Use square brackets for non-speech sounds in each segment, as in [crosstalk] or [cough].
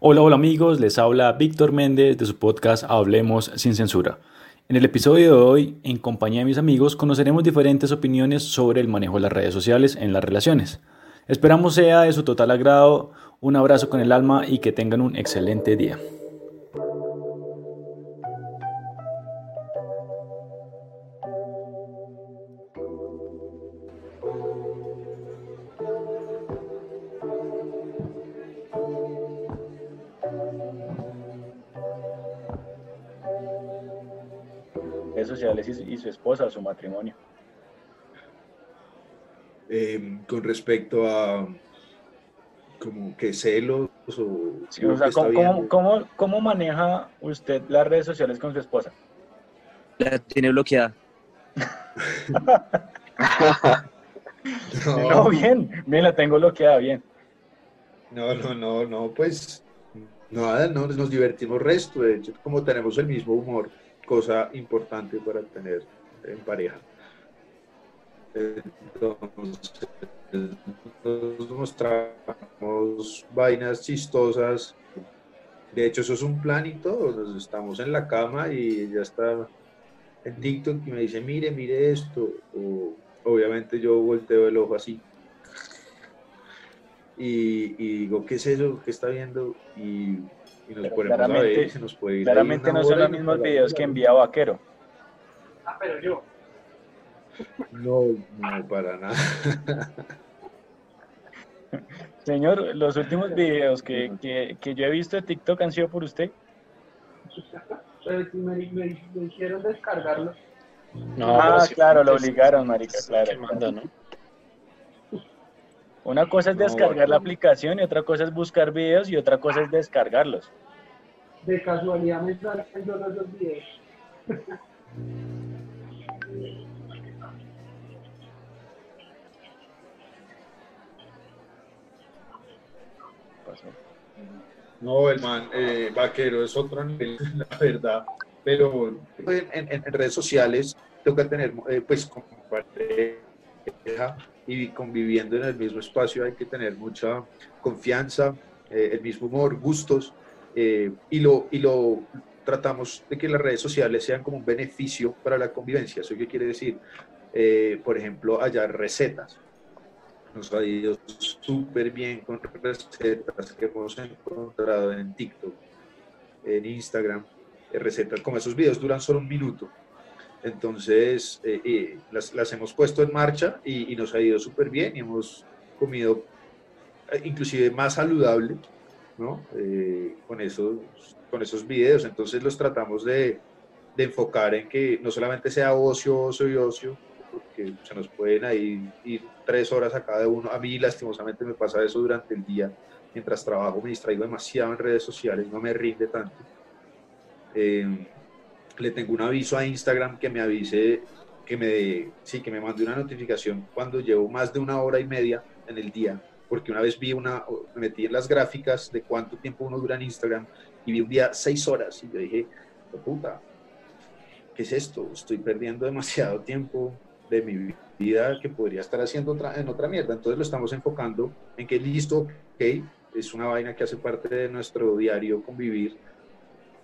Hola, hola amigos, les habla Víctor Méndez de su podcast Hablemos sin censura. En el episodio de hoy, en compañía de mis amigos, conoceremos diferentes opiniones sobre el manejo de las redes sociales en las relaciones. Esperamos sea de su total agrado, un abrazo con el alma y que tengan un excelente día. Su esposa, su matrimonio. Em, con respecto a como que celos o, sí, o sea, ¿cómo, cómo, cómo, maneja usted las redes sociales con su esposa? La tiene bloqueada. [laughs] no. bien, bien, la tengo bloqueada, bien. No, no, no, no, pues nada, no, nos divertimos resto, de hecho, como tenemos el mismo humor cosa importante para tener en pareja. Entonces, nos mostramos vainas chistosas. De hecho, eso es un plan y todo. Nos estamos en la cama y ya está en TikTok y me dice, mire, mire esto. O, obviamente yo volteo el ojo así. Y, y digo, ¿qué es eso? ¿Qué está viendo? Y y nos claramente, se nos puede Claramente no son los mismos videos que envía Vaquero. Ah, pero yo. No, no, para nada. [laughs] Señor, los últimos videos que, que, que, yo he visto de TikTok han sido por usted. me, me, me hicieron descargarlos. No, ah, claro, lo obligaron, marica, claro. Manda, ¿no? Una cosa es descargar la aplicación y otra cosa es buscar videos y otra cosa es descargarlos. De casualidad me salen los dos [laughs] No, el man eh, vaquero es otro nivel, [laughs] la verdad. Pero en, redes sociales toca tener, eh, pues, como y conviviendo en el mismo espacio hay que tener mucha confianza, eh, el mismo humor, gustos, y, lo, y lo tratamos de que las redes sociales sean como un beneficio para la convivencia. ¿Eso qué quiere decir? Eh, por ejemplo, hallar recetas. Nos ha ido súper bien con recetas que hemos encontrado en TikTok, en Instagram, recetas como esos videos duran solo un minuto entonces, eh, las, hemos puesto en marcha y, nos ha ido súper bien y hemos comido eh, inclusive más saludable, Eh, con, esos, con esos videos. Entonces los tratamos de, de, enfocar en que no solamente sea ocio, ocio y ocio, porque se nos pueden ahí ir tres horas a cada uno. A mí lastimosamente me pasa eso durante el día. Mientras trabajo me distraigo demasiado en redes sociales, no me rinde tanto le tengo un aviso a Instagram que me avise, que me, sí, que me mande una notificación cuando llevo más de una hora y media en el día, porque una vez vi una, me metí en las gráficas de cuánto tiempo uno dura en Instagram y vi un día seis horas y yo dije, puta, ¿qué es esto? Estoy perdiendo demasiado tiempo de mi vida que podría estar haciendo otra, en otra mierda. Entonces lo estamos enfocando en que listo, ok, es una vaina que hace parte de nuestro diario convivir,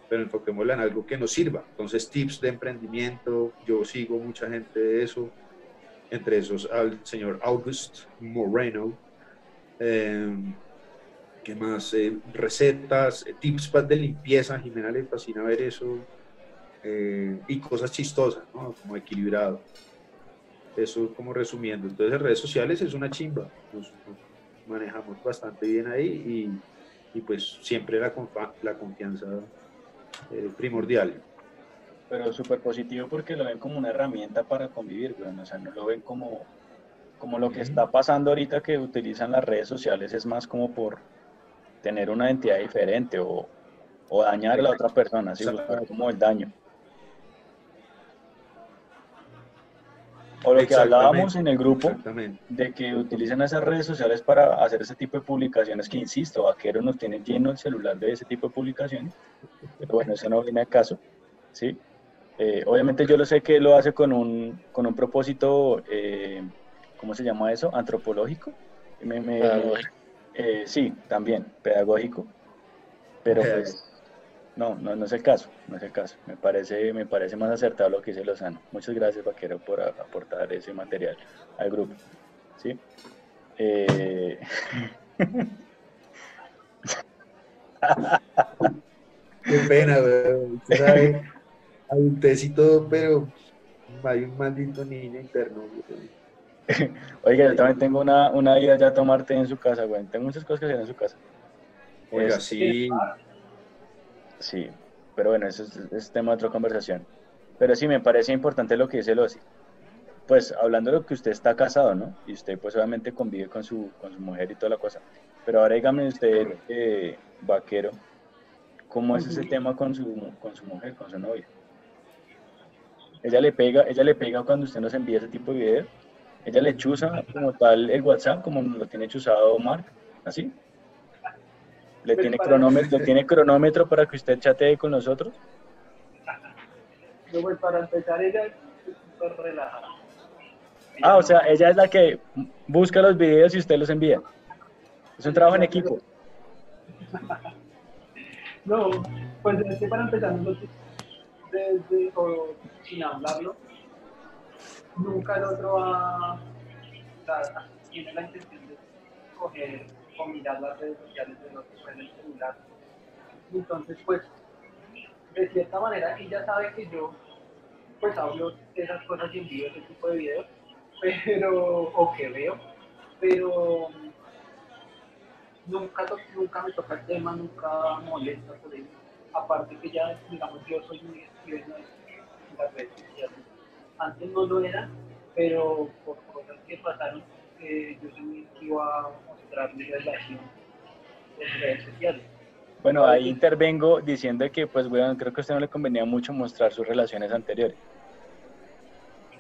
pero enfoquémosla en algo que nos sirva. Entonces, tips de emprendimiento, yo sigo mucha gente de eso, entre esos al señor August Moreno. Em, ¿Qué más? Eh, recetas, eh, tips de limpieza, Jimena le fascina ver eso. Eh, y cosas chistosas, ¿no? Como equilibrado. Eso como resumiendo. Entonces, redes sociales es una chimba. Nos, manejamos bastante bien ahí y, y pues siempre la, la confianza eh, primordial. Pero súper positivo porque lo ven como una herramienta para convivir, o sea, no lo ven como, como lo que está pasando ahorita que utilizan las redes sociales, es más como por tener una identidad diferente o, o dañar a la otra persona, así como el daño. O lo que hablábamos en el grupo, de que utilizan esas redes sociales para hacer ese tipo de publicaciones, que insisto, Vaquero nos tiene lleno el celular de ese tipo de publicaciones, pero bueno, eso no viene a caso, ¿sí? Eh, obviamente yo lo sé que lo hace con un, con un propósito, eh, ¿cómo se llama eso? Antropológico. Eh, sí, también, pedagógico. Pero pues, no, no, no es el caso, no es el caso. Me parece, me parece más acertado lo que dice Lozano. Muchas gracias, Vaquero, por aportar ese material al grupo. ¿Sí? Eh... [laughs] Qué pena, güey. Hay un todo, pero hay un maldito niño interno. [laughs] Oiga, yo también tengo una, una idea ya tomar té en su casa, güey. Tengo muchas cosas que hacer en su casa. Oiga, sí. Sí, pero bueno, eso es, tema de otra conversación. Pero sí, me parece importante lo que dice Losi. Pues hablando de lo que usted está casado, ¿no? Y usted pues obviamente convive con su, con su mujer y toda la cosa. Pero ahora dígame usted, eh, vaquero, ¿cómo es ese tema con su, con su mujer, con su novia? Ella le pega, ella le pega cuando usted nos envía ese tipo de videos. Ella le chusa como tal el WhatsApp, como lo tiene chuzado Mark, así. ¿Le tiene, cronómetro, tiene cronómetro para que usted chatee con nosotros? No, pues para empezar, ella es súper relajada. Ah, o sea, ella es la que busca los videos y usted los envía. Es un trabajo en equipo. [laughs] No, pues es que para empezar, nosotros, desde, o sin hablarlo, nunca el otro va, tiene la intención de coger o mirar las redes sociales de los en el celular. Entonces, pues, de cierta manera, ella sabe que yo, pues, hablo de esas cosas y envío ese tipo de videos, [laughs] pero, o que veo, pero nunca, nunca me toca el tema, nunca molesta por eso. Aparte que ya, digamos, yo soy muy escribano en las redes sociales. Antes no lo era, pero por cosas que pasaron, eh, yo soy muy esquivo a relación redes sociales. Bueno, ahí intervengo diciendo que, pues, bueno, creo que a usted no le convenía mucho mostrar sus relaciones anteriores.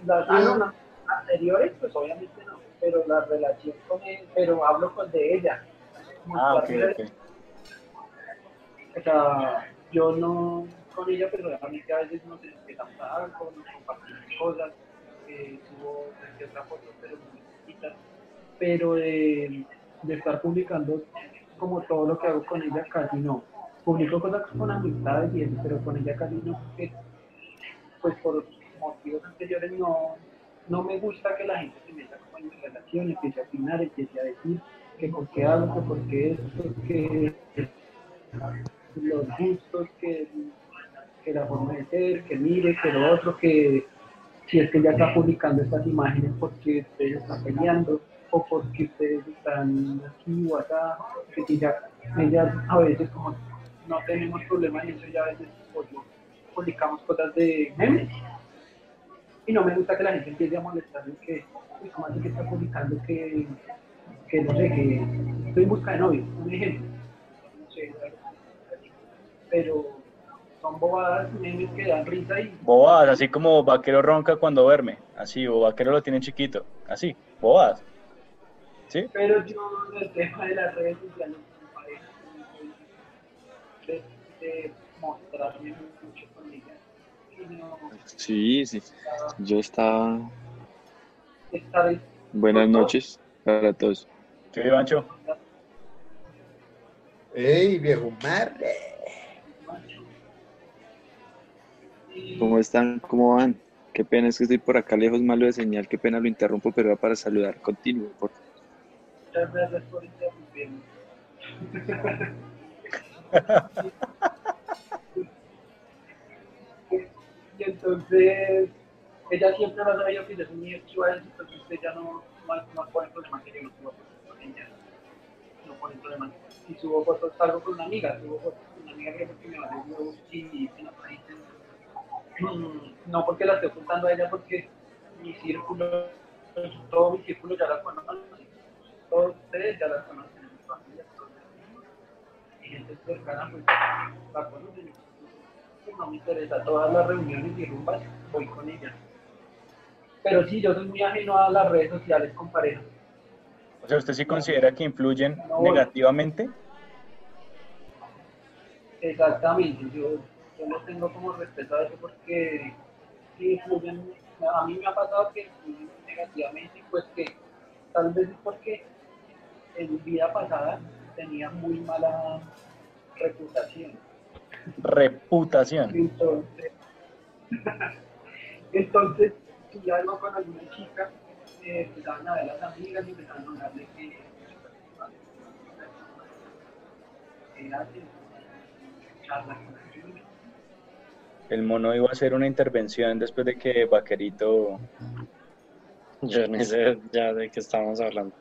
Las ah, anteriores, pues obviamente no, pero la relación con él, pero hablo con de ella. Ah, ok, ok. O sea, yo no con ella, pero realmente a veces nos empezamos a algo, nos compartimos cosas, eh, tuvo otra foto, pero muy chiquitas, pero de de estar publicando como todo lo que hago con ella, casi no. Publico cosas con amistades y eso, pero con ella casi no, porque pues por motivos anteriores no, no me gusta que la gente se meta como en mi relación, empiece a opinar, empiece a decir que por qué algo, que por qué esto, que los gustos, que, que la forma de ser, que mire, que lo otro, que si es que ya está publicando estas imágenes porque ustedes están peleando o porque ustedes están aquí o acá, que ya, ellas a veces como no tenemos problemas en eso, ya a veces pues, publicamos cosas de memes. Y no me gusta que la gente empiece a molestarme que, como así que está publicando que, que no sé, que estoy en busca de novio, un ejemplo. No sé, pero son bobadas, memes que dan risa y... Bobadas, así como vaquero ronca cuando duerme, así, o vaquero lo tiene chiquito, así, bobadas. Pero yo el tema de las redes sociales me parece de, de mostrarme mucho con ella. sí, sí. Yo estaba. Estar Buenas noches para todos. ¿Qué, Bancho? ¡Ey, viejo madre! ¿Cómo están? ¿Cómo van? Qué pena es que estoy por acá lejos, malo de señal. Qué pena lo interrumpo, pero va para saludar. Continúe, por favor. Y entonces, ella siempre ha sabido que soy muy activa entonces usted ya no, no, no pone problema que yo no subo fotos con ella. No pone problema. Y subo fotos, salgo con una amiga, subo fotos con una amiga que porque me va a decir, sí, no, no porque la estoy ocultando a ella, porque mi círculo, todo mi círculo ya la conoce todos ustedes ya las conocen en su familia, y gente cercana pues la conocen. Pues, no me interesa todas las reuniones y rumbas, voy con ella. Pero sí, yo soy muy ajeno a las redes sociales con pareja. O sea, ¿usted sí considera que influyen negativamente? Exactamente, yo, yo no tengo como respeto a eso porque influyen, a mí me ha pasado que influyen negativamente, pues que tal vez es porque en vida pasada tenía muy mala reputación. Reputación. Entonces, entonces si algo con alguna chica, eh, empezaban a ver las amigas y empezaban a hablarle que que charla con chica. El mono iba a hacer una intervención después de que Vaquerito. Yo ni sé ya de qué estamos hablando.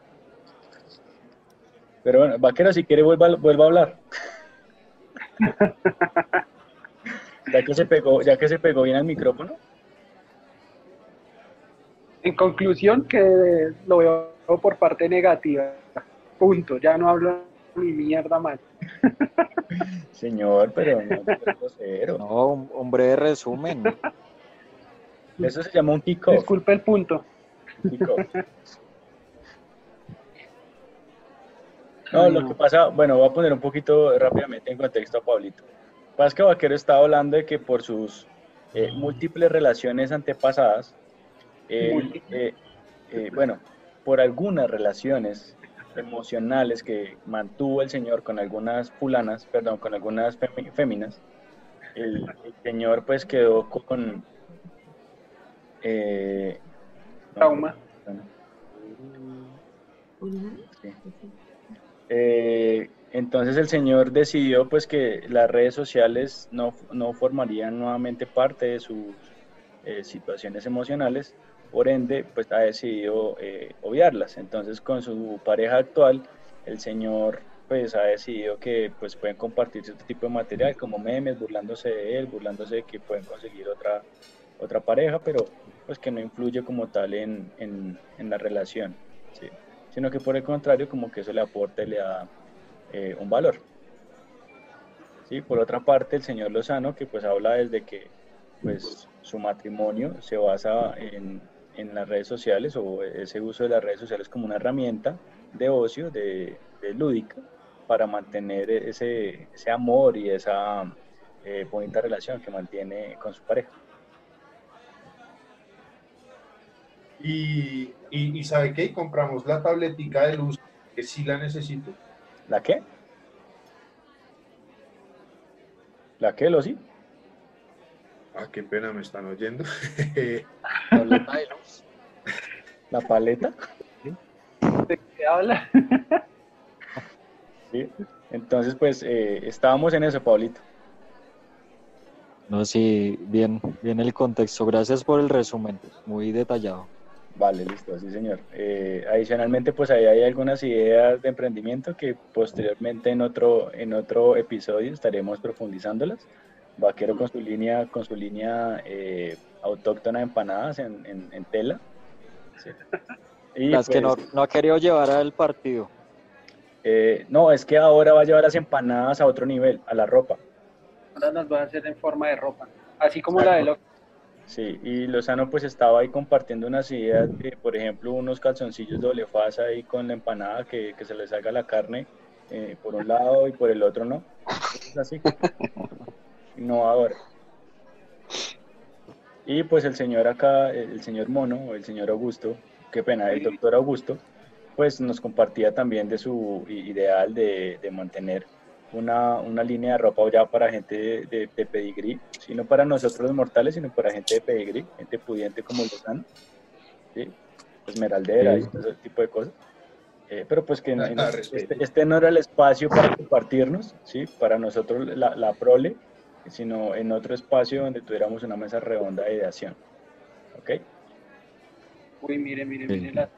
Pero bueno, Vaquero, si quiere, vuelva, vuelva a hablar. [laughs] ya que se pegó, ya que se pegó bien al micrófono. En conclusión, que lo veo por parte negativa. Punto. Ya no hablo ni mierda más. [laughs] Señor, pero no, grosero. Un breve resumen. [laughs] Eso se llama un kickoff. Disculpe el punto. kickoff. [laughs] No, lo que pasa, bueno, voy a poner un poquito rápidamente en contexto a Pablito. Que Vaquero estaba hablando de que por sus eh, múltiples relaciones antepasadas, eh, eh, bueno, por algunas relaciones emocionales que mantuvo el señor con algunas fulanas, perdón, con algunas féminas, el, el señor pues quedó con... eh, Trauma. Sí. Eh, entonces el señor decidió pues que las redes sociales no, no formarían nuevamente parte de sus eh, situaciones emocionales, por ende pues ha decidido eh, obviarlas. Entonces con su pareja actual el señor pues ha decidido que pues pueden compartir cierto tipo de material como memes, burlándose de él, burlándose de que pueden conseguir otra, otra pareja, pero pues que no influye como tal en, en, en la relación. ¿sí? sino que por el contrario, como que eso le aporta le da eh, un valor. ¿Sí? Por otra parte, el señor Lozano, que pues habla desde que pues, su matrimonio se basa en, en las redes sociales o ese uso de las redes sociales como una herramienta de ocio, de, de lúdica, para mantener ese, ese amor y esa eh, bonita relación que mantiene con su pareja. Y, y, y ¿sabe qué? Y compramos la tabletica de luz, que sí la necesito. ¿La qué? ¿La qué, Losi? Ah, qué pena, me están oyendo. Tableta de luz. ¿La paleta? ¿De qué habla? Sí. Entonces, pues eh, estábamos en eso, Pablito. No, sí, bien, bien el contexto. Gracias por el resumen, muy detallado. Vale, listo, sí, señor. Eh, adicionalmente, pues ahí hay algunas ideas de emprendimiento que posteriormente en otro, en otro episodio estaremos profundizándolas. Vaquero con su línea, con su línea eh, autóctona de empanadas en, en- en tela. Sí. Y, Las que no, pues, no ha querido llevar al partido. eh, no, es que ahora va a llevar las empanadas a otro nivel, a la ropa. Ahora las va a hacer en forma de ropa. Así como la de lo Sí, y Lozano pues estaba ahí compartiendo unas ideas de, por ejemplo, unos calzoncillos doble faz ahí con la empanada, que, que se le salga la carne eh, por un lado y por el otro no. Es así. [laughs] Innovador. Y pues el señor acá, el señor Mono, el señor Augusto, qué pena, el doctor Augusto, pues nos compartía también de su ideal de, de mantener una, una línea de ropa ya para gente de, de, de pedigrí, sí, no para nosotros los mortales, sino para gente de pedigrí, gente pudiente como Lozano, ¿sí? esmeraldera y todo ese tipo de cosas. Eh, pero pues que este, este no era el espacio para compartirnos, ¿sí? para nosotros la, la prole, sino en otro espacio donde tuviéramos una mesa redonda de ideación. ¿Ok? Uy, mire, mire, Sí. mire las,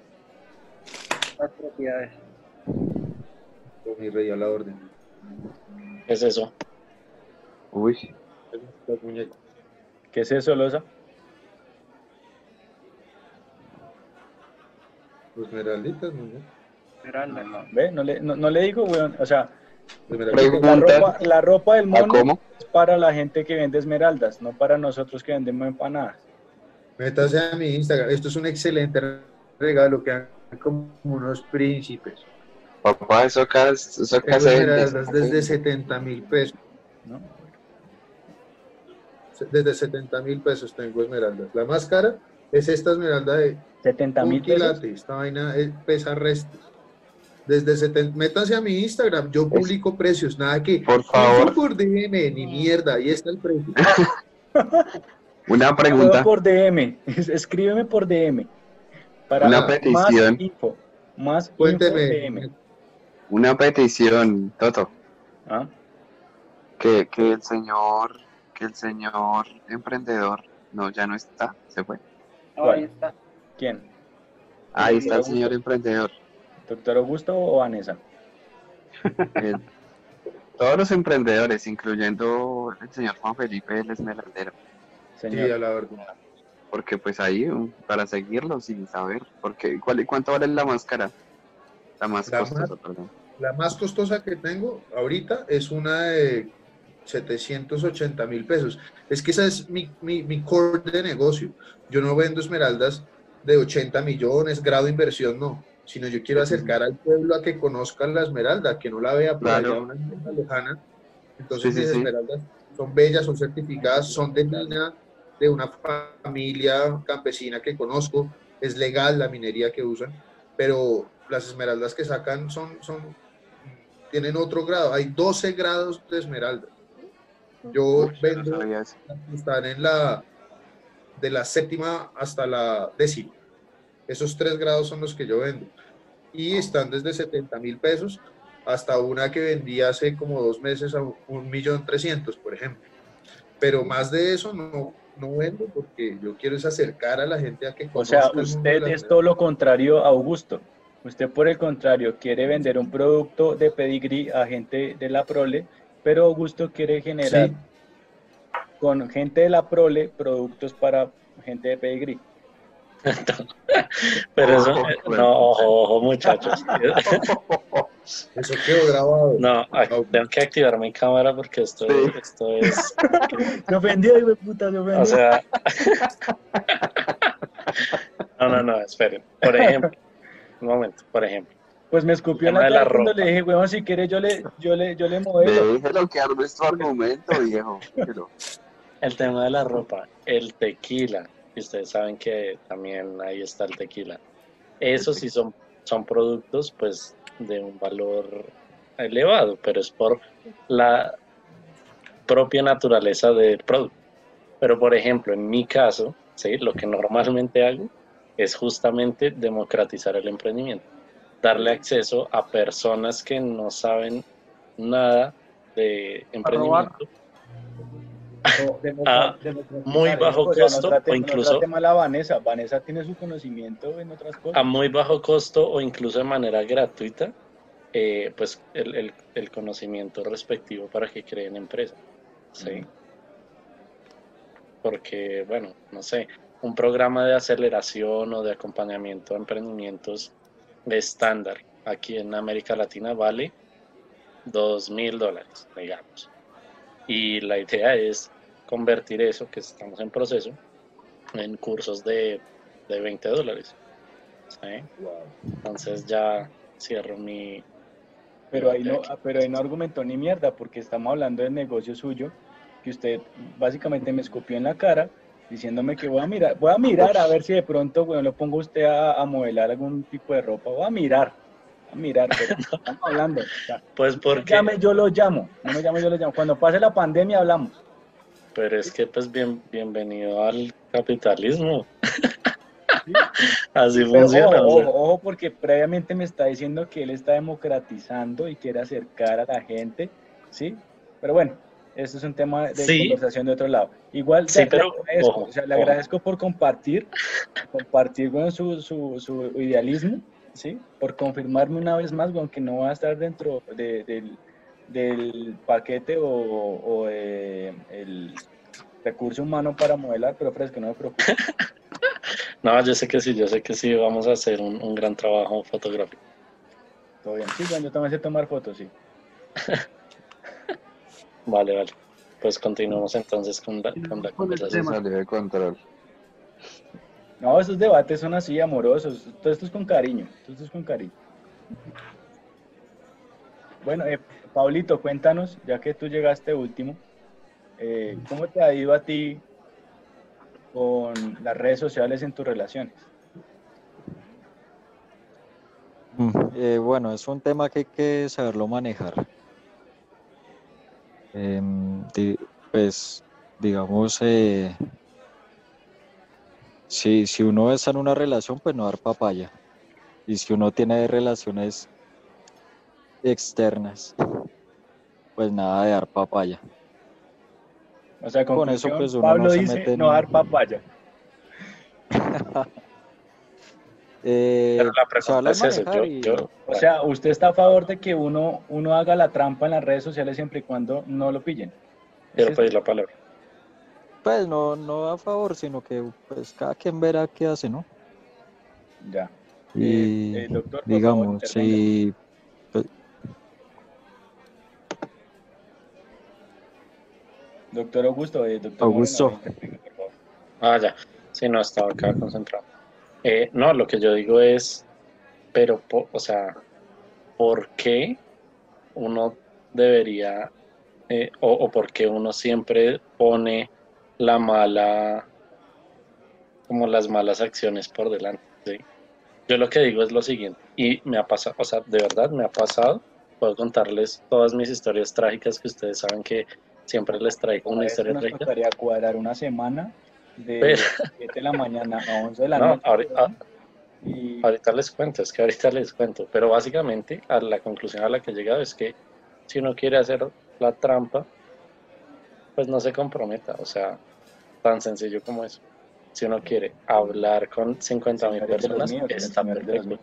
las propiedades. Con mi rey a la orden. ¿Qué es eso? Uy, Las muñecas. ¿Qué es eso, Loza? Los esmeralditas, ¿no? Esmeralda. ¿Ve? No le, no, no le digo, weón. O sea, La ropa, la ropa del ¿a mono cómo? es para la gente que vende esmeraldas, no para nosotros que vendemos empanadas. Métase a mi Instagram. Esto es un excelente regalo que han como unos príncipes. Papá, eso acá, eso acá se vende. desde 70 mil pesos. ¿no? Desde 70 mil pesos tengo esmeraldas. La más cara es esta esmeralda de 70 un mil pesos. Esta vaina es- pesa restos. Desde 70, métanse a mi Instagram, yo publico precios, nada que. Por favor. Por DM, ni mierda, ahí está el precio. [laughs] Una pregunta. por DM, [laughs] escríbeme por DM. Para Una petición. Más info, más Cuénteme. info DM. Una petición, Toto. ¿Ah? Que, que el señor, que el señor emprendedor, no, ya no está, se fue. Ahí está. ¿Quién? Ahí está el señor emprendedor. ¿Doctor Augusto o Vanessa? Eh, todos los emprendedores, incluyendo el señor Juan Felipe el Esmeraldero. Sí, Señor. a la verdad. Porque pues ahí, um, para seguirlos y saber, porque ¿cuál, ¿cuánto vale la máscara? La más La costosa, más- perdón. La más costosa que tengo ahorita es una de 780 mil pesos. Es que esa es mi, mi, mi core de negocio. Yo no vendo esmeraldas de 80 millones, grado de inversión, no. Sino yo quiero acercar al pueblo a que conozcan la esmeralda, que no la vea por Claro. allá una esmeralda lejana. Entonces Sí, sí, esmeraldas son bellas, son certificadas, son de mina de una familia campesina que conozco. Es legal la minería que usan, pero las esmeraldas que sacan son, son tienen otro grado. Hay 12 grados de esmeralda. Yo Uy, no vendo, eso. están en la de la séptima hasta la décima. Esos tres grados son los que yo vendo. Y están desde 70 mil pesos hasta una que vendí hace como dos meses a un millón trescientos, por ejemplo. Pero más de eso no, no vendo porque yo quiero es acercar a la gente a que O sea, usted es todo lo contrario a Augusto. Usted, por el contrario, quiere vender un producto de pedigrí a gente de la prole, pero Augusto quiere generar Sí. con gente de la prole productos para gente de pedigrí. [laughs] Pero eso, Ojo, eh, bueno. no, ojo, ojo, muchachos. [laughs] Eso quedó grabado. No, ay, tengo que activar mi cámara porque esto, Sí. esto es, Se [laughs] ofendió, hijo de puta, se ofendió. o sea, no, no, no, esperen. Por ejemplo, un momento, por ejemplo, pues me escupió en la de la cuando ropa. le dije, weón, si quiere yo le, yo le, yo le Me modelo. déjelo que arme tu argumento, viejo. Déjelo. el tema de la ropa, el tequila, y ustedes saben que también ahí está el tequila. Esos sí son, son productos, pues, de un valor elevado, pero es por la propia naturaleza del producto. Pero, por ejemplo, en mi caso, ¿sí? lo que normalmente hago es justamente democratizar el emprendimiento, darle acceso a personas que no saben nada de emprendimiento Ah, democratizar, muy bajo costo, o incluso- a Vanessa. Vanessa tiene su conocimiento en otras cosas. a muy bajo costo o incluso de manera gratuita, eh, pues el, el- el conocimiento respectivo para que creen empresa. ¿sí? Porque, bueno, no sé, un programa de aceleración o de acompañamiento a emprendimientos estándar aquí en América Latina vale dos mil dólares, digamos. Y la idea es convertir eso, que estamos en proceso, en cursos de, de 20 dólares. ¿sí? Entonces ya cierro mi... Pero ahí no, pero ahí no argumentó ni mierda, porque estamos hablando del negocio suyo, que usted básicamente me escupió en la cara, diciéndome que voy a mirar, voy a mirar a ver si de pronto, bueno, lo pongo usted a, a modelar algún tipo de ropa, voy a mirar, a mirar, pero estamos hablando. o sea, [laughs] Pues porque... llame, yo lo llamo, no me llame, yo lo llamo. Cuando pase la pandemia hablamos. Pero es que pues bien, bienvenido al capitalismo. [laughs] Así Pero funciona. ojo, ojo, ojo, porque previamente me está diciendo que él está democratizando y quiere acercar a la gente, ¿sí? Pero bueno, eso es un tema de Sí. conversación de otro lado. Igual Sí, le, pero, agradezco, ojo, o sea, le agradezco por compartir, compartir bueno, su, su, su idealismo, ¿sí? Por confirmarme una vez más, bueno, que no va a estar dentro de- del, del paquete o, o de el recurso humano para modelar, pero fresco, no me preocupe. [laughs] No, yo sé que sí, yo sé que sí, vamos a hacer un, un gran trabajo fotográfico. Todo bien. Sí, bueno, yo también sé tomar fotos, sí. [laughs] Vale, vale. Pues continuamos entonces con la, con la conversación. de control. No, esos debates son así amorosos. Todo esto es con cariño. Todo esto es con cariño. Bueno, eh, Paulito, cuéntanos, ya que tú llegaste último, eh, ¿cómo te ha ido a ti con las redes sociales en tus relaciones? Mm, Eh, bueno, es un tema que hay que saberlo manejar. Em, pues, digamos, eh, si, si uno está en una relación, pues no dar papaya. Y si uno tiene relaciones externas, pues nada de dar papaya. O sea, con eso pues uno Pablo no se dice mete no dar papaya. [laughs] eh, la pregunta es eso, O sea, ¿usted está a favor de que uno, uno haga la trampa en las redes sociales siempre y cuando no lo pillen? Quiero pedir la palabra. Pues no, no a favor, sino que pues cada quien verá qué hace, ¿no? Ya. Y eh, eh, doctor, digamos, si Doctor Augusto, eh, doctor Augusto. ah, ya. Sí, no, estaba acá concentrado. Eh, no, lo que yo digo es, pero, o sea, ¿por qué uno debería, eh, o, o por qué uno siempre pone la mala, como las malas acciones por delante? Yo lo que digo es lo siguiente, y me ha pasado, o sea, de verdad me ha pasado, puedo contarles todas mis historias trágicas que ustedes saben que siempre les traigo una historia nos trágica. gustaría cuadrar una semana de 7 de la mañana a 11 de la [laughs] noche. Ahorita, y... ahorita les cuento, es que ahorita les cuento, pero básicamente a la conclusión a la que he llegado es que si uno quiere hacer la trampa, pues no se comprometa, o sea, tan sencillo como eso. Si uno quiere hablar con 50 mil personas, está perfecto.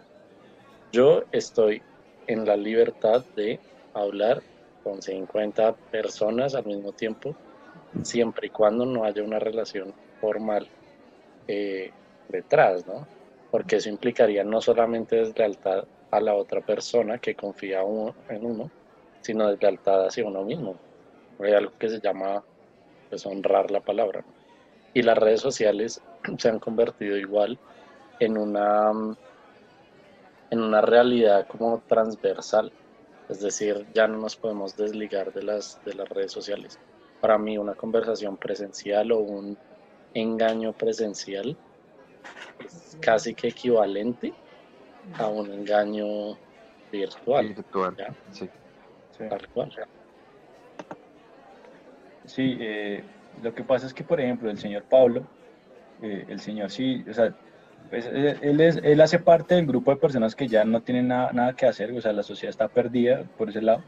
Yo estoy en la libertad de hablar con 50 personas al mismo tiempo, siempre y cuando no haya una relación formal eh, detrás, ¿no? Porque eso implicaría no solamente deslealtad a la otra persona que confía en uno, sino deslealtad hacia uno mismo. Hay algo que se llama pues, honrar la palabra. Y las redes sociales [clears throat] se han convertido igual en una, en una realidad como transversal es decir, ya no nos podemos desligar de las, de las redes sociales. Para mí una conversación presencial o un engaño presencial es casi que equivalente a un engaño virtual. Virtual, sí. Tal cual. Sí, eh, lo que pasa es que, por ejemplo, el señor Pablo, eh, el señor sí, o sea, pues, eh, él, es, él hace parte del grupo de personas que ya no tienen nada, nada que hacer, o sea, la sociedad está perdida por ese lado.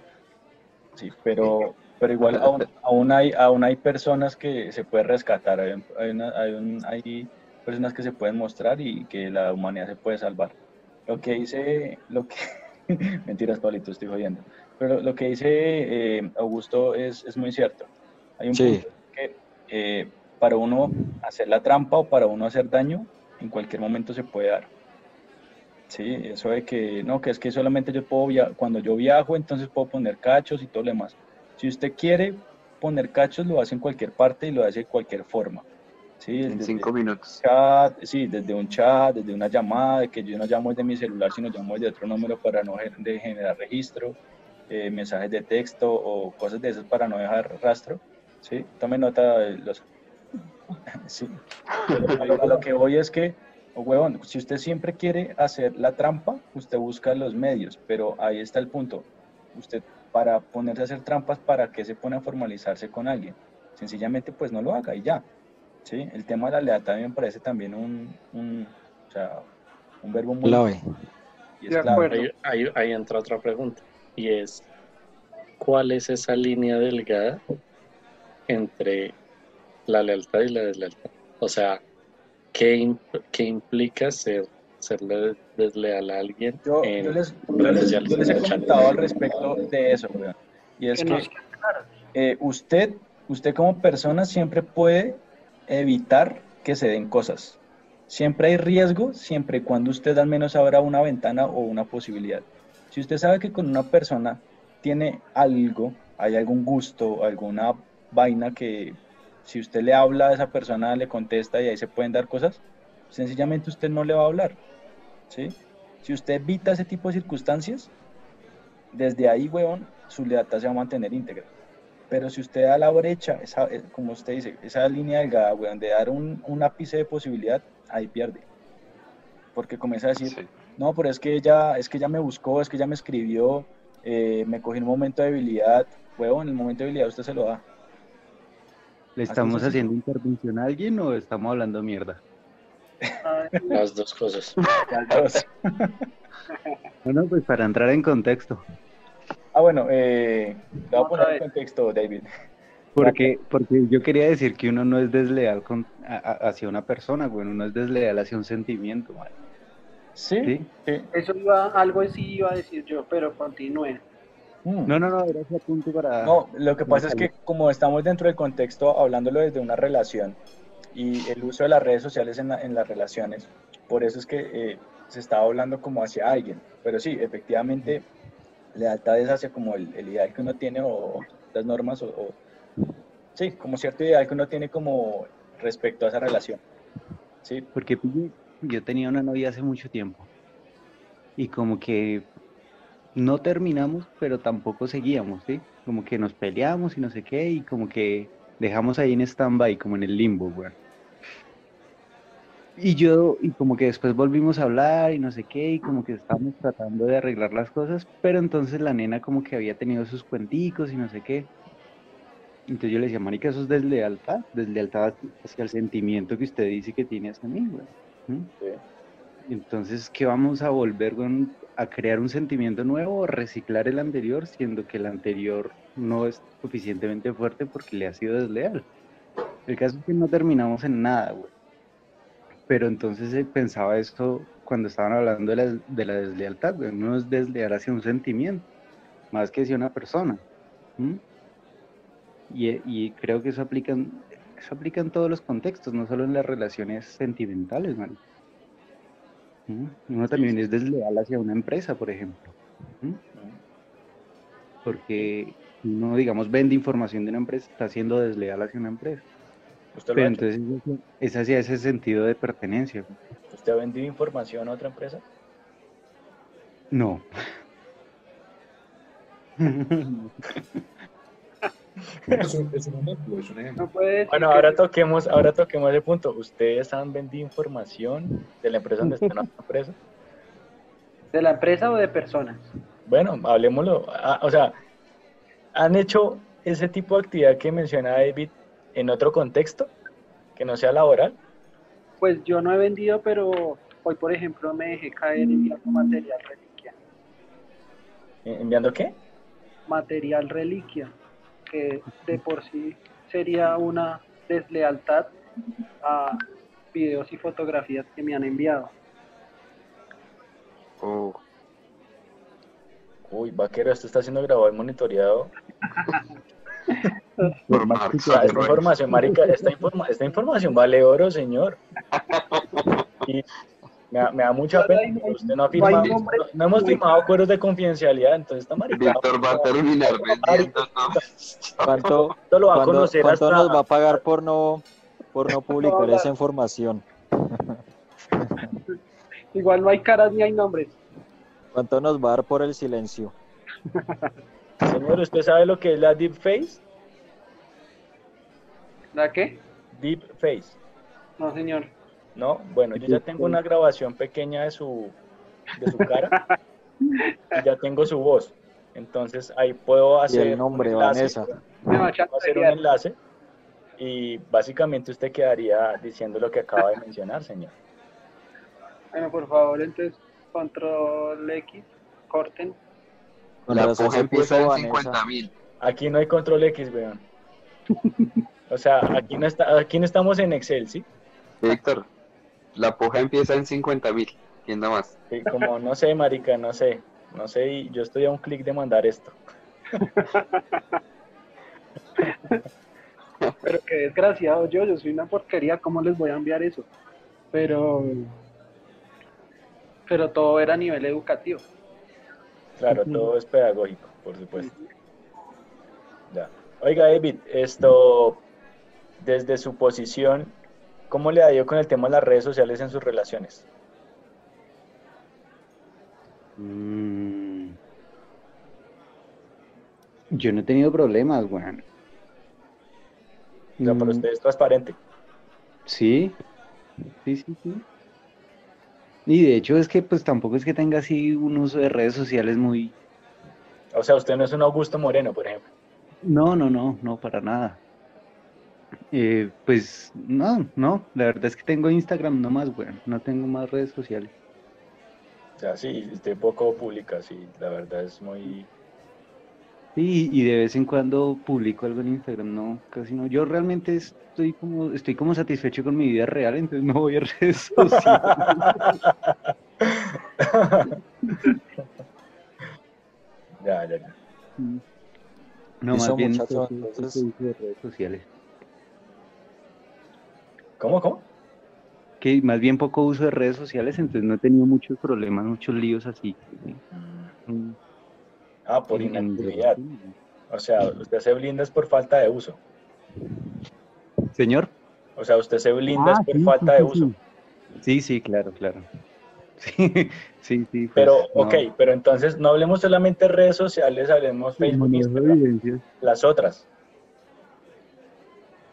Sí, pero, pero igual aún, aún, hay, aún hay personas que se pueden rescatar, hay, hay, hay, personas que se pueden mostrar y que la humanidad se puede salvar. Lo que dice, lo que, [laughs] mentiras, Pablito, estoy jodiendo, pero lo que dice eh, Augusto es, es, muy cierto. Hay un punto que eh, para uno hacer la trampa o para uno hacer daño, en cualquier momento se puede dar. Sí, eso de que, no, que es que solamente yo puedo, viajar, cuando yo viajo, entonces puedo poner cachos y todo lo demás. Si usted quiere poner cachos, lo hace en cualquier parte y lo hace de cualquier forma. Sí, en cinco minutos. Chat, sí, desde un chat, desde una llamada, que yo no llamo desde mi celular, sino llamo desde otro número para no de generar registro, eh, mensajes de texto o cosas de esas para no dejar rastro. Sí, tome nota de los [laughs] Sí. A lo que voy es que, oh, huevón, si usted siempre quiere hacer la trampa, usted busca los medios, pero ahí está el punto. Usted para ponerse a hacer trampas, ¿para qué se pone a formalizarse con alguien? Sencillamente pues no lo haga y ya. ¿sí? El tema de la lealtad me parece también un, un, o sea, un verbo muy... Clave. Ahí, ahí entra otra pregunta y es, ¿cuál es esa línea delgada entre la lealtad y la deslealtad. O sea, ¿qué, qué implica ser serle desleal a alguien yo, en les, yo les, he comentado al respecto de eso, y es que eh, usted, usted como persona siempre puede evitar que se den cosas. Siempre hay riesgo, siempre y cuando usted al menos abra una ventana o una posibilidad. Si usted sabe que con una persona tiene algo, hay algún gusto, alguna vaina que si usted le habla a esa persona, le contesta y ahí se pueden dar cosas, sencillamente usted no le va a hablar. ¿sí? Si usted evita ese tipo de circunstancias, desde ahí, huevón, su lealtad se va a mantener íntegra. Pero si usted da la brecha, esa, eh, como usted dice, esa línea delgada, huevón, de dar un, ápice de posibilidad, ahí pierde. Porque comienza a decir, no, pero es que ella, es que ella me buscó, es que ella me escribió, eh, me cogí en un momento de debilidad. Huevo, en el momento de debilidad usted se lo da. ¿Le estamos haciendo intervención a alguien o estamos hablando mierda? Las dos cosas. [laughs] Las dos. [laughs] Bueno, pues para entrar en contexto. Ah, bueno, eh, le voy a poner en contexto, David. Porque, porque yo quería decir que uno no es desleal con, a- a- hacia una persona, güey, uno es desleal hacia un sentimiento. man. ¿Sí? ¿Sí? Eso iba, algo así iba a decir yo, pero continúe. Mm. No, no, no, era ese punto para... No, lo que pasa es que como estamos dentro del contexto hablándolo desde una relación y el uso de las redes sociales en, la- en las relaciones, por eso es que eh, se estaba hablando como hacia alguien. Pero sí, efectivamente, lealtad es hacia como el, el ideal que uno tiene o las normas o, o- sí, como cierto ideal que uno tiene como respecto a esa relación. Sí, Porque pille, yo tenía una novia hace mucho tiempo y como que no terminamos, pero tampoco seguíamos, ¿sí? Como que nos peleamos y no sé qué y como que dejamos ahí en stand-by, como en el limbo, güey. Y yo, y como que después volvimos a hablar y no sé qué, y como que estábamos tratando de arreglar las cosas, pero entonces la nena como que había tenido sus cuenticos y no sé qué. Entonces yo le decía, marica, eso es deslealtad, deslealtad hacia el sentimiento que usted dice que tiene hacia mí, güey. Sí. Entonces, ¿qué vamos a volver a crear un sentimiento nuevo o reciclar el anterior, siendo que el anterior no es suficientemente fuerte porque le ha sido desleal? El caso es que no terminamos en nada, güey. Pero entonces eh, pensaba esto cuando estaban hablando de la, de la deslealtad, güey. No es desleal hacia un sentimiento, más que hacia una persona. y creo que eso aplica, en, eso aplica en todos los contextos, no solo en las relaciones sentimentales, man. ¿Mm? Uno también es desleal hacia una empresa, por ejemplo. ¿Mm? Porque uno, digamos, vende información de una empresa, está siendo desleal hacia una empresa. ¿Usted, lo Pero entonces es hacia ese sentido de pertenencia. ¿Usted ha vendido información a otra empresa? No. [laughs] Es un, es un ejemplo, es un ejemplo. No puede decir Bueno, que- ahora toquemos, ahora toquemos el punto. ¿Ustedes han vendido información de la empresa donde están a otra empresa? ¿De la empresa o de personas? Bueno, hablemoslo. Ah, o sea, ¿han hecho ese tipo de actividad que menciona David en otro contexto que no sea laboral? Pues yo no he vendido, pero hoy, por ejemplo, me dejé caer enviando material reliquia. ¿Eh, ¿Enviando qué? Material reliquia, que de por sí sería una deslealtad a videos y fotografías que me han enviado. Oh, Uy, vaquero, esto está siendo grabado y monitoreado. [laughs] por esta información, marica, esta, informa- esta información vale oro, señor. Y [laughs] me da, me da mucha pena. porque Usted no ha firmado, no, no hemos firmado acuerdos de confidencialidad, entonces está marica. Víctor va a terminar vendiendo. ¿Cuánto, Esto lo va a cuándo- conocer cuánto hasta- nos va a pagar por no, por no publicar esa información? [laughs] Igual no hay caras ni hay nombres. ¿Cuánto nos va a dar por el silencio? [laughs] Señor, ¿usted sabe lo que es la deep face? ¿La qué? Deep face. No, señor. ¿No? Bueno, yo ya tengo una grabación pequeña de su, de su cara y ya tengo su voz. Entonces ahí puedo Y hacer el nombre, un enlace, Vanessa. Puedo hacer un enlace y básicamente usted quedaría diciendo lo que acaba de mencionar, señor. Bueno, por favor, entonces, control X, corten. Con La empieza en Vanessa. 50 mil. Aquí no hay control X, weón. O sea, aquí no, está, aquí no estamos en Excel, ¿sí? Víctor, la puja empieza en 50 mil. ¿Quién da más? Sí, Como no sé, marica, no sé. No sé, y yo estoy a un clic de mandar esto. Pero qué desgraciado yo, yo soy una porquería, ¿cómo les voy a enviar eso? Pero, pero todo era a nivel educativo. Claro, todo es pedagógico, por supuesto. Ya. Oiga, David, esto, desde su posición, ¿cómo le ha ido con el tema de las redes sociales en sus relaciones? Mm. Yo no he tenido problemas, weón. O sea, para Mm, usted es transparente. Sí, sí, sí, sí. Y de hecho es que pues tampoco es que tenga así un uso de redes sociales muy... O sea, usted no es un Augusto Moreno, por ejemplo. No, no, no, no, para nada. Eh, pues no, no, la verdad es que tengo Instagram nomás, weón, no tengo más redes sociales. O sea, sí, usted poco publica, sí, la verdad es muy... Sí, y de vez en cuando publico algo en Instagram, no, casi no. Yo realmente estoy como, estoy como satisfecho con mi vida real, entonces no voy a redes [laughs] sociales. ya, ya, ya. No, Listo, más bien poco- poco entonces- de redes sociales. ¿Cómo, cómo? Que más bien poco uso de redes sociales, entonces no he tenido muchos problemas, muchos líos así. Mm, Ah, por en- en- inactividad. O sea, usted se blinda es por falta de uso. Señor. O sea, usted se blinda es Ah, por sí, falta sí, de sí, uso. sí. Sí, claro, claro. [laughs] Sí, sí, sí. pues, Pero, no. ok, pero entonces no hablemos solamente de redes sociales, hablemos Facebook, Manejo Instagram, evidencias. las otras,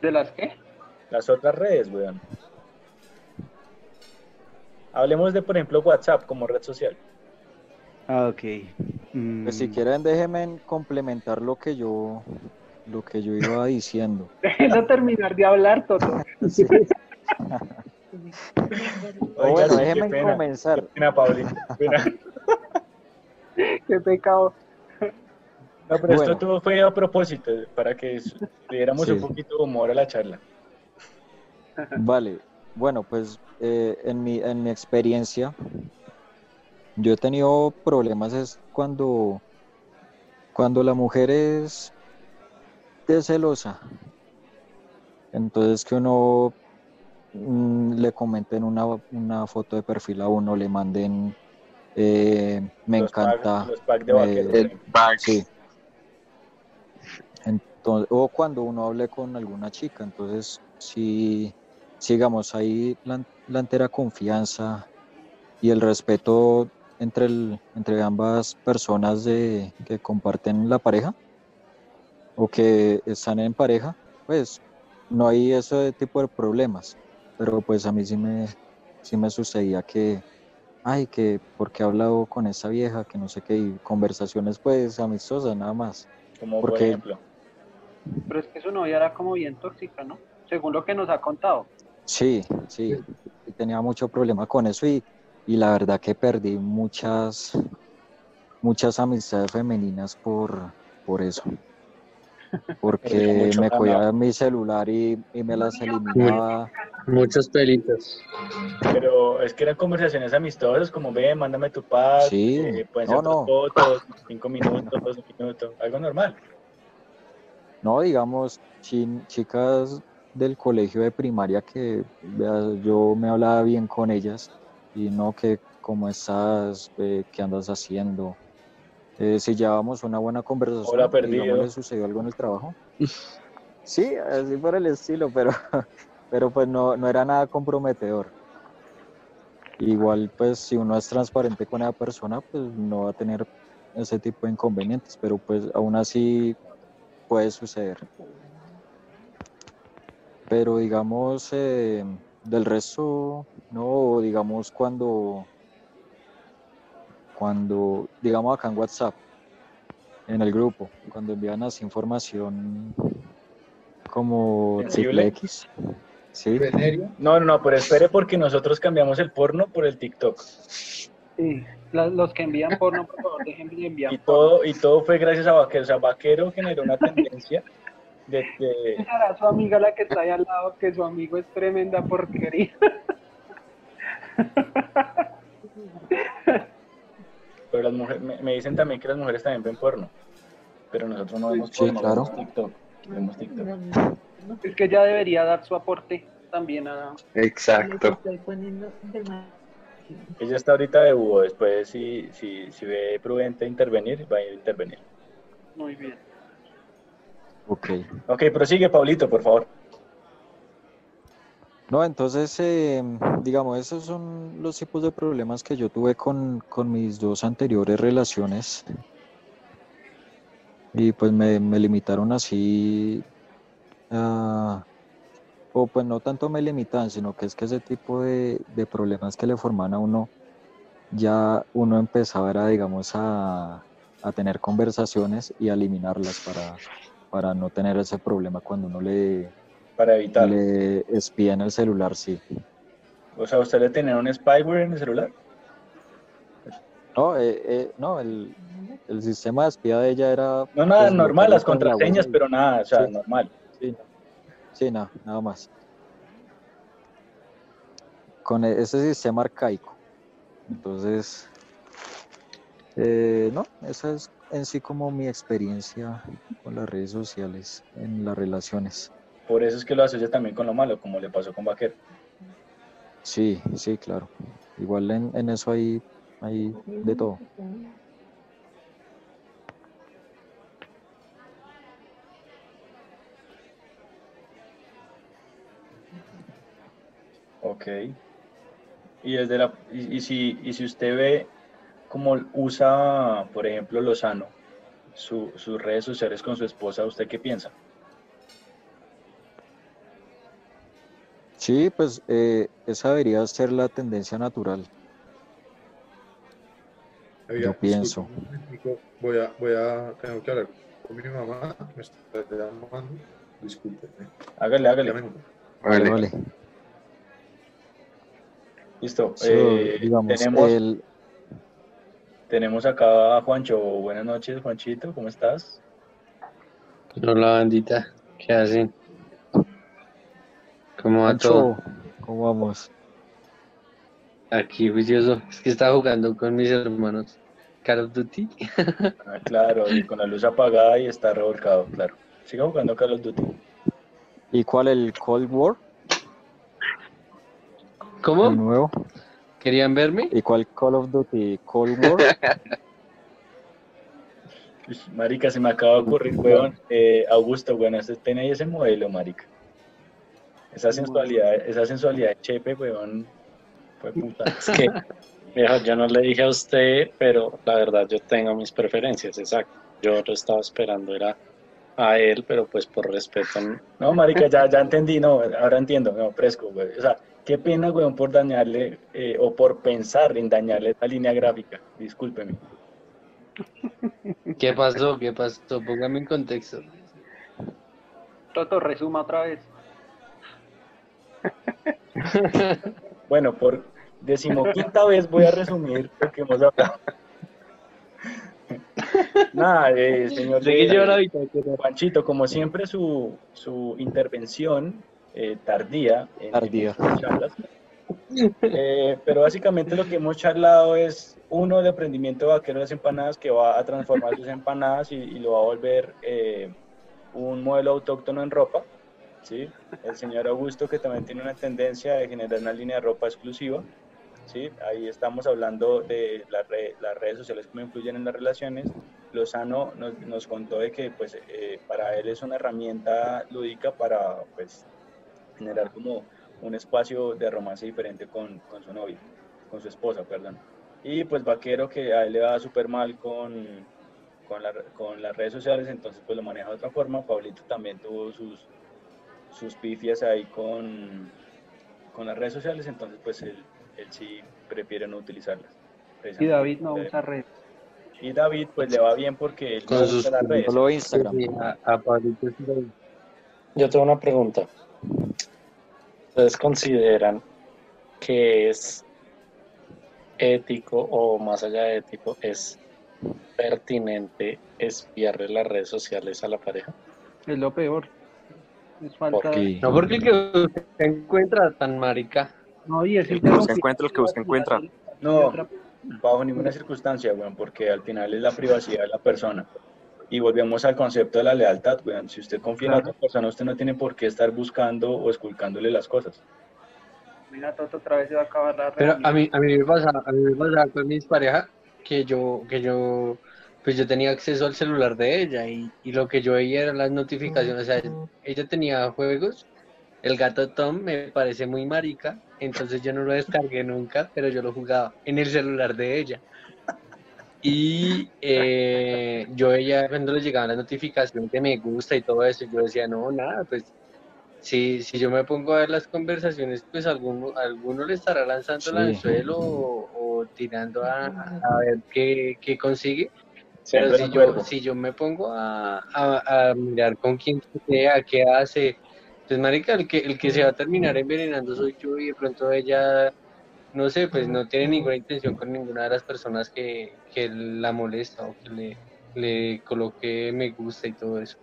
¿De las qué? Las otras redes, weón. Hablemos de, por ejemplo, WhatsApp como red social. Ah, ok. Mm, Pues si quieren déjenme complementar lo que yo lo que yo iba [laughs] diciendo. Déjenlo terminar de hablar, Toto. Sí. [laughs] Oiga, bueno, qué déjenme pena, comenzar. Qué pena, Paulito, qué pena. [laughs] Qué pecado. No, pero Bueno. esto todo fue a propósito, para que le diéramos Sí. un poquito de humor a la charla. Vale, bueno, pues eh, en mi, en mi experiencia, yo he tenido problemas es cuando, cuando la mujer es de celosa. Entonces que uno mm, le comenten una, una foto de perfil a uno, le manden, eh, me Los pack- encanta. los pack de El back. Sí. Entonces, o cuando uno hable con alguna chica, entonces si sigamos ahí la, la entera confianza y el respeto entre, el, entre ambas personas de, que comparten la pareja o que están en pareja, pues no hay ese tipo de problemas. Pero pues a mí sí me, sí me sucedía que, ay, que porque he hablado con esa vieja, que no sé qué, y conversaciones pues amistosas nada más. Como por Porque- ejemplo. Pero es que su novia era como bien tóxica, ¿no? Según lo que nos ha contado. Sí, sí, tenía mucho problema con eso y, y la verdad que perdí muchas, muchas amistades femeninas por, por eso. Porque me cogía mi celular y, y me las eliminaba. Muchos pelitos. Pero es que eran conversaciones amistosas, como ve, mándame tu paz, Sí, eh, pueden ser no, dos no. fotos, cinco minutos, dos minutos, algo normal. No, digamos, chin- chicas del colegio de primaria que yo me hablaba bien con ellas y no que cómo estás, Eh, qué andas haciendo. Eh, si llevábamos una buena conversación, Hola, perdido. le sucedió algo en el trabajo. Sí, así por el estilo, pero, [laughs] pero pues no, no era nada comprometedor. Igual, pues si uno es transparente con esa persona, pues no va a tener ese tipo de inconvenientes, pero pues aún así puede suceder. Pero digamos, eh, del resto, no, digamos cuando, cuando, digamos acá en WhatsApp, en el grupo, cuando envían así información como triple X, ¿sí? No, no, no, pero espere porque nosotros cambiamos el porno por el TikTok. Sí. Los que envían porno, por favor, dejen de enviar Y porno. todo, y todo fue gracias a Vaquero. O sea, Vaquero generó una tendencia de, de- Pensará su amiga la que está ahí al lado que su amigo es tremenda porquería. Pero las mujeres, me, me dicen también que las mujeres también ven porno. Pero nosotros no vemos Sí, porno, claro. vemos TikTok. Vemos TikTok. Es que ella debería dar su aporte también a... Exacto. Ella está ahorita de Hugo. Después, si, si, si ve prudente intervenir, va a intervenir. Muy bien. Ok. Ok, prosigue, Paulito, por favor. No, entonces, eh, digamos, esos son los tipos de problemas que yo tuve con, con mis dos anteriores relaciones. Y pues me, me limitaron así, a- o pues no tanto me limitan, sino que es que ese tipo de, de problemas que le forman a uno ya uno empezaba, era, digamos, a, a tener conversaciones y a eliminarlas para, para no tener ese problema cuando uno le, Para evitar. le espía en el celular, sí. O sea, ¿usted le tenía un spyware en el celular? No, eh, eh, no el, el sistema de espía de ella era... No, nada, pues, normal, las la contraseñas, pero nada, o sea, Sí. normal. Sí, sí, no, nada más. Con e- ese sistema arcaico. Entonces, eh, no, esa es en sí como mi experiencia con las redes sociales, en las relaciones. Por eso es que lo asocia también con lo malo, como le pasó con Vaquero. Sí, sí, claro. Igual en, en eso hay, hay de todo. Ok. Y desde la y, y si y si usted ve cómo usa, por ejemplo, Lozano, su- sus redes sociales con su esposa, ¿usted qué piensa? Sí, pues eh, esa debería ser la tendencia natural. Oiga, Yo pienso. Voy a, voy a, tengo que hablar con mi mamá, me está llamando. Discúlpenme. Hágale, hágale. Vale. Listo. Eh, digamos, tenemos, el, tenemos acá a Juancho. Buenas noches, Juanchito, ¿cómo estás? Hola bandita, ¿qué hacen? ¿Cómo va todo? Pancho, ¿cómo vamos? Aquí juicioso, es que estaba jugando con mis hermanos Call of Duty. Ah, claro, y con la luz apagada y está revolcado, claro. Siga jugando Call of Duty. ¿Y cuál el Cold War? El ¿Cómo? nuevo. ¿Querían verme? ¿Y cuál Call of Duty? Cold War. [laughs] Marica, se me acaba de ocurrir, weón. Eh, Augusto, bueno, este tiene ahí ese modelo, marica. Esa sensualidad, esa sensualidad de Chepe, weón, fue puta. [laughs] Es que, viejo, yo no le dije a usted, pero la verdad yo tengo mis preferencias, exacto. Yo lo estaba esperando, era a él, pero pues por respeto. No, marica, ya, ya entendí, no, ahora entiendo, no, fresco, güey. O sea, qué pena, weón, por dañarle, eh, o por pensar en dañarle esta línea gráfica. Discúlpeme. ¿Qué pasó? ¿Qué pasó? Póngame en contexto. Toto, resuma otra vez. [laughs] Bueno, por decimoquinta vez voy a resumir lo que hemos hablado. [laughs] Nada, eh, señor. De- la. Juanchito, como siempre, su, su intervención eh, tardía en, Tardía. charlas. Eh, pero básicamente lo que hemos charlado es uno el emprendimiento vaquero de las empanadas que va a transformar sus empanadas y, y lo va a volver eh, un modelo autóctono en ropa. ¿sí? El señor Augusto que también tiene una tendencia de generar una línea de ropa exclusiva. ¿sí? Ahí estamos hablando de las, re- las redes sociales cómo influyen en las relaciones. Lozano nos, nos contó de que pues, eh, para él es una herramienta lúdica para pues, generar como un espacio de romance diferente con, con su novia, con su esposa, perdón. Y pues Vaquero que a él le va súper mal con, con, la- con las redes sociales, entonces pues lo maneja de otra forma. Pablito también tuvo sus, sus pifias ahí con, con las redes sociales, entonces pues él, él sí prefiere no utilizarlas. Y David no usa red. Y David pues le va bien porque él no Con sus usa las redes. Solo Instagram. Sí, a, a Pablito Yo tengo una pregunta. ¿Ustedes consideran que es ético o más allá de ético, es pertinente espiarle las redes sociales a la pareja? Es lo peor. Es falta. ¿Por qué? No porque el que usted encuentra tan marica. No, y es El que busca encuentra, el que busca encuentra. No, bajo ninguna circunstancia, weón, porque al final es la privacidad de la persona. Y volvemos al concepto de la lealtad, weón. Si usted confía en Claro. otra persona, usted no tiene por qué estar buscando o esculcándole las cosas. Mira, Toto otra vez se va a acabar la. Pero a mí, a mí me pasaba, a mí me pasaba con mis parejas que yo, que yo, pues yo tenía acceso al celular de ella y, y lo que yo veía eran las notificaciones. O sea, ella tenía juegos. El gato Tom me parece muy marica, entonces yo no lo descargué nunca, pero yo lo jugaba en el celular de ella. Y eh, yo veía cuando le llegaban las notificaciones de me gusta y todo eso, yo decía, no, nada, pues si, si yo me pongo a ver las conversaciones, pues alguno, alguno le estará lanzando el Sí. anzuelo o, o tirando a, a ver qué, qué consigue. Siempre Pero si yo, si yo me pongo a, a, a mirar con quién sea, qué hace, pues marica, el que, el que se va a terminar envenenando soy yo y de pronto ella, no sé, pues no tiene ninguna intención con ninguna de las personas que, que la molesta o que le, le coloque me gusta y todo eso.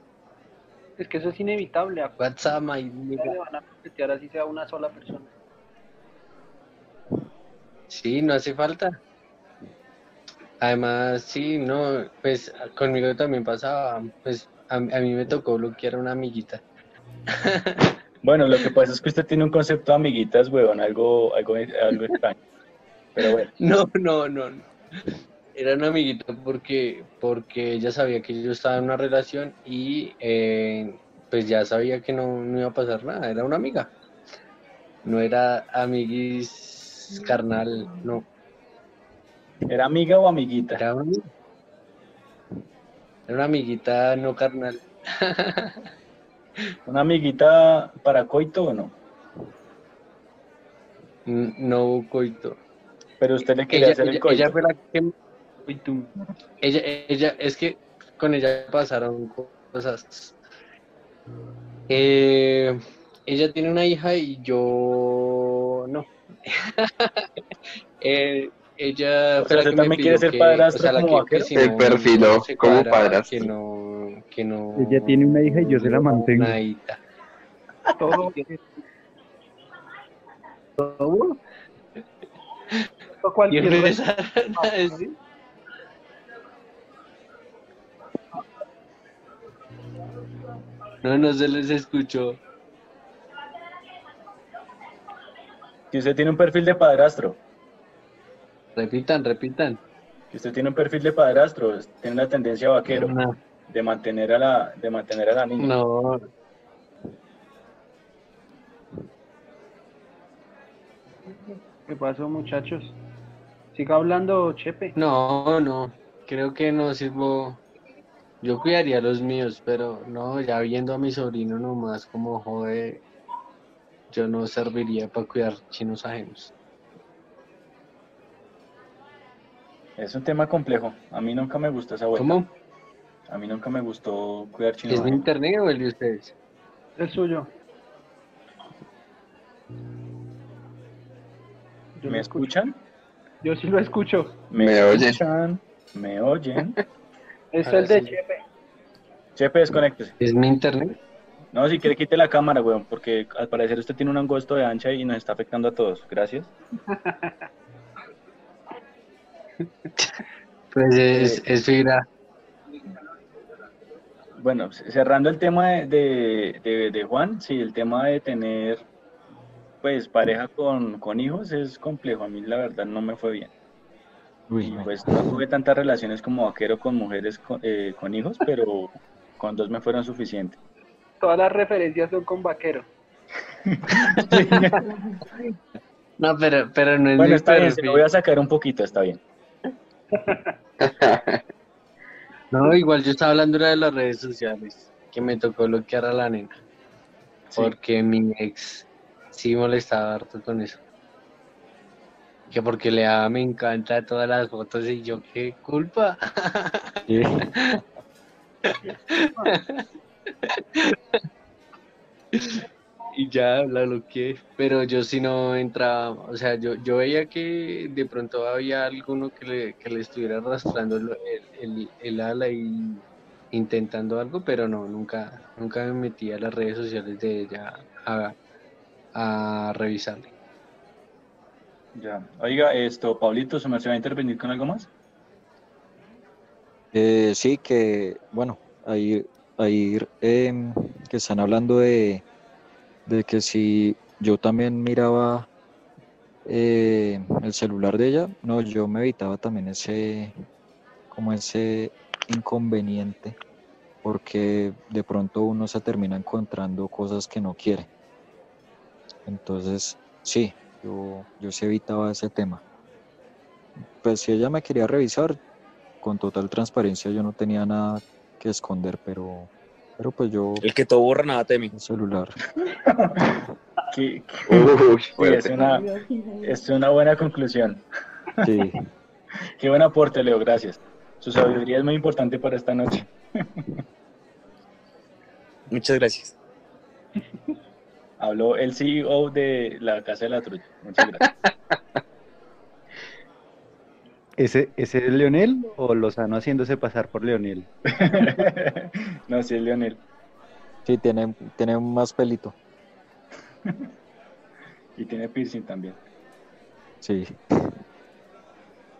Es que eso es inevitable. ¿A WhatsApp, my nigga. le van a coquetear así sea una sola persona? Sí, no hace falta. Además, sí, no, pues conmigo también pasaba, pues a, a mí me tocó bloquear a una amiguita. [laughs] Bueno, lo que pasa es que usted tiene un concepto de amiguitas, weón, algo, algo, algo extraño. Pero bueno, [laughs] No, no, no, no. Era una amiguita porque, porque ella sabía que yo estaba en una relación y eh, pues ya sabía que no, no iba a pasar nada, era una amiga. No era amiguis carnal, no, ¿era amiga o amiguita? era una. Era una amiguita no carnal. [laughs] ¿Una amiguita para coito o no? N- No coito. Pero usted le quería Ella, hacer el ella, coito. ella fue la que ella, ella, es que con ella pasaron cosas. Eh, ella tiene una hija y yo no. [laughs] Eh, ella O sea, que me también quiere ser que- padrastro o sea, como que- que si Se no- perfiló no como padrastro. Que no, que no. Ella tiene una hija y yo se la mantengo. Todo. ¿Cómo? [laughs] todo Y cualquier empezaron No, no se les escuchó. Que usted tiene un perfil de padrastro. Repitan, repitan. Que usted tiene un perfil de padrastro. Tiene una tendencia vaquero. No, De mantener a la, de mantener a la niña. no, ¿Qué pasó, muchachos? Siga hablando, Chepe. no, no. Creo que no sirvo. Yo cuidaría a los míos, pero no, ya viendo a mi sobrino nomás como jode, yo no serviría para cuidar chinos ajenos. Es un tema complejo. A mí nunca me gustó esa vuelta. ¿Cómo? A mí nunca me gustó cuidar chino. ¿Es mi internet o el de ustedes? El suyo. Yo ¿Me escuchan? Yo sí lo escucho. Me oyen. escuchan? ¿Me oyen? [laughs] Es el de sí. Chepe. Chepe, desconéctese. ¿Es mi internet? No, si quiere quite la cámara, weón, porque al parecer usted tiene un angosto de ancha y nos está afectando a todos. Gracias. [laughs] Pues es, es fibra. Bueno, cerrando el tema de, de, de- de Juan, sí, el tema de tener pues pareja con, con hijos es complejo. A mí la verdad no me fue bien. Uy, Y pues no tuve tantas relaciones como vaquero con mujeres con, eh, con hijos, pero con dos me fueron suficientes. Todas las referencias son con vaquero. [laughs] No, pero, pero no es Bueno, está bien, se lo voy a sacar un poquito, está bien. [laughs] No, igual yo estaba hablando de las redes sociales, que me tocó bloquear a la nena, Sí. porque mi ex sí molestaba harto con eso. Que porque le daba me encanta todas las fotos y yo, ¿qué culpa? [laughs] Y ya la bloqueé, pero yo sí no entraba, o sea, yo, yo veía que de pronto había alguno que le, que le estuviera arrastrando el, el ala y intentando algo, pero no, nunca, nunca me metí a las redes sociales de ella a, a revisarle. Ya. Oiga, esto, Pablito, ¿su merced va a intervenir con algo más? Eh, sí, que bueno, ahí, ahí em, que están hablando de, de que si yo también miraba eh, el celular de ella, no, yo me evitaba también ese, como ese inconveniente, porque de pronto uno se termina encontrando cosas que no quiere. Entonces, sí, yo, yo sí evitaba ese tema. Pues si ella me quería revisar, con total transparencia yo no tenía nada que esconder, pero, pero pues yo El que todo borra nada teme. el celular. [laughs] Sí, [laughs] es una, es una buena conclusión. Sí. [laughs] Qué buen aporte, Leo, gracias. Su sabiduría es muy importante para esta noche. Muchas gracias. Habló el CEO de la Casa de la Trucha. Muchas gracias. [laughs] ¿Ese, ¿Ese es Leonel o Lozano haciéndose pasar por Leonel? [laughs] no, sí es Leonel. Sí, tiene, tiene más pelito. [laughs] y tiene piercing también. Sí.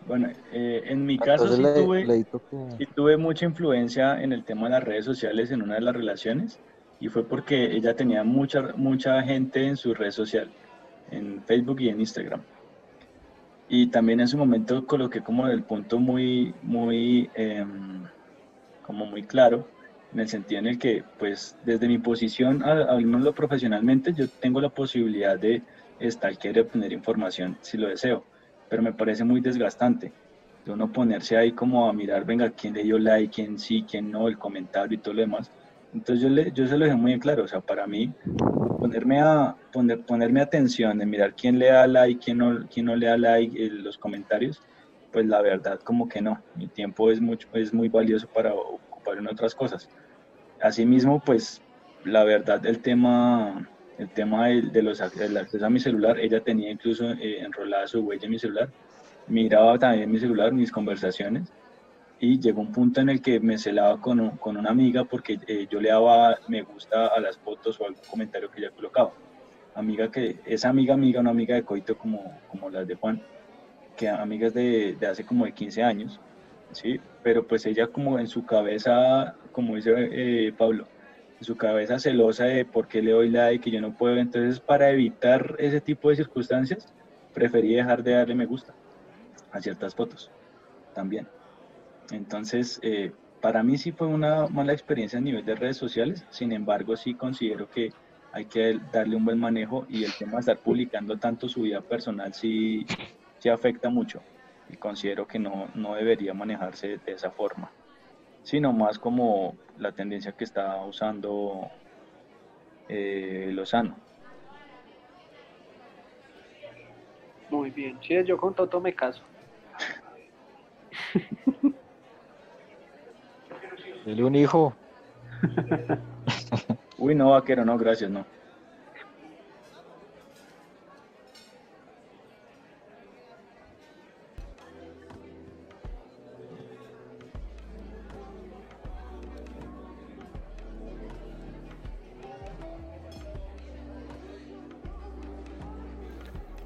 Bueno, eh, en mi caso sí, tuve, sí tuve mucha influencia en el tema de las redes sociales en una de las relaciones y fue porque ella tenía mucha, mucha gente en su red social, en Facebook y en Instagram. Y también en su momento coloqué como el punto muy, muy, em, como muy claro, en el sentido en el que, pues, desde mi posición, hablándolo profesionalmente, yo tengo la posibilidad de stalkear y obtener información si lo deseo, pero me parece muy desgastante de uno ponerse ahí como a mirar, venga, quién le dio like, quién sí, quién no, el comentario y todo lo demás. Entonces yo, le, yo se lo dejé muy claro, o sea, para mí ponerme a poner, ponerme atención de mirar quién le da like, quién no, quién no le da like, en los comentarios, pues la verdad como que no, mi tiempo es mucho es muy valioso para ocupar en otras cosas. Asimismo, pues la verdad el tema el tema de, los del acceso a mi celular, ella tenía incluso eh, enrolada su huella en mi celular, miraba también mi celular, mis conversaciones y llegó un punto en el que me celaba con, con una amiga porque eh, yo le daba me gusta a las fotos o algún comentario que ella colocaba. Amiga que, esa amiga amiga, una amiga de coito como, como las de Juan, que amigas de, de hace como de 15 años, ¿sí? Pero pues ella como en su cabeza, como dice eh, Pablo, en su cabeza celosa de por qué le doy like que yo no puedo, entonces para evitar ese tipo de circunstancias, preferí dejar de darle me gusta a ciertas fotos también. Entonces, eh, para mí sí fue una mala experiencia a nivel de redes sociales, sin embargo sí considero que hay que darle un buen manejo y el tema de estar publicando tanto su vida personal sí, sí afecta mucho y considero que no, no debería manejarse de esa forma, sino más como la tendencia que está usando eh, Lozano. Muy bien, sí, yo con Toto me caso. [laughs] Dile un hijo. [laughs] Uy, no, vaquero, no, gracias, no.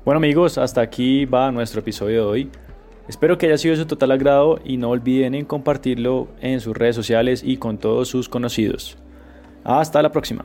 Bueno amigos, hasta aquí va nuestro episodio de hoy. Espero que haya sido de su total agrado y no olviden en compartirlo en sus redes sociales y con todos sus conocidos. Hasta la próxima.